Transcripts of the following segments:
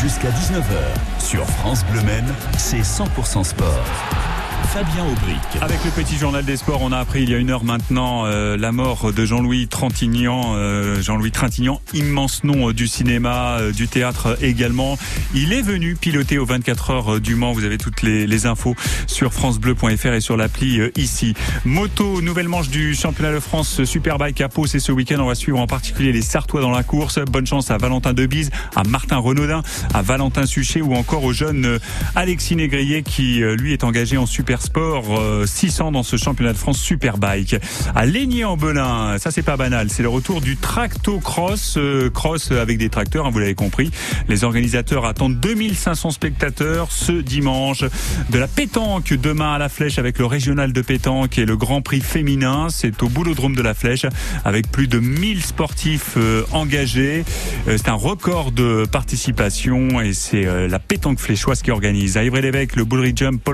Jusqu'à 19h, sur France Bleu Men, c'est 100% sport. Fabien Aubric. Avec le petit journal des sports, on a appris il y a une heure maintenant euh, la mort de Jean-Louis Trintignant. Euh, Jean-Louis Trintignant, immense nom euh, du cinéma, du théâtre également. Il est venu piloter aux 24 heures du Mans. Vous avez toutes les, infos sur francebleu.fr et sur l'appli ici. Moto, nouvelle manche du championnat de France Superbike à Pau. C'est ce week-end. On va suivre en particulier les Sartois dans la course. Bonne chance à Valentin Debise, à Martin Renaudin, à Valentin Suchet ou encore au jeune Alexis Négrier qui lui est engagé en Super Sport euh, 600 dans ce championnat de France Superbike. À Laigné-en-Belin, ça c'est pas banal, c'est le retour du tractocross, euh, cross avec des tracteurs, hein, vous l'avez compris. Les organisateurs attendent 2500 spectateurs ce dimanche. De la pétanque demain à la Flèche avec le régional de pétanque et le Grand Prix féminin, c'est au boulodrome de la Flèche avec plus de 1000 sportifs euh, engagés. Euh, c'est un record de participation et c'est euh, la pétanque fléchoise qui organise. À le Jump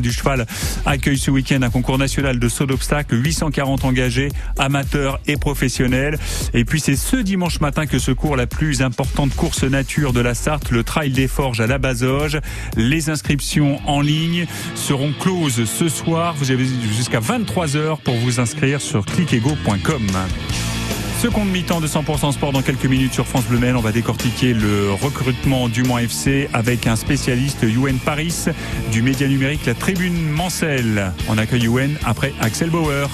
du cheval accueille ce week-end un concours national de saut d'obstacles, 840 engagés, amateurs et professionnels. Et puis c'est ce dimanche matin que se court la plus importante course nature de la Sarthe, le Trail des Forges à la Bazoge. Les inscriptions en ligne seront closes ce soir. Vous avez jusqu'à 23 heures pour vous inscrire sur clickego.com. Seconde mi-temps de 100% sport dans quelques minutes sur France Bleu Maine. On va décortiquer le recrutement du Mans FC avec un spécialiste UN Paris du média numérique, la Tribune Mancel. On accueille UN après Axel Bauer.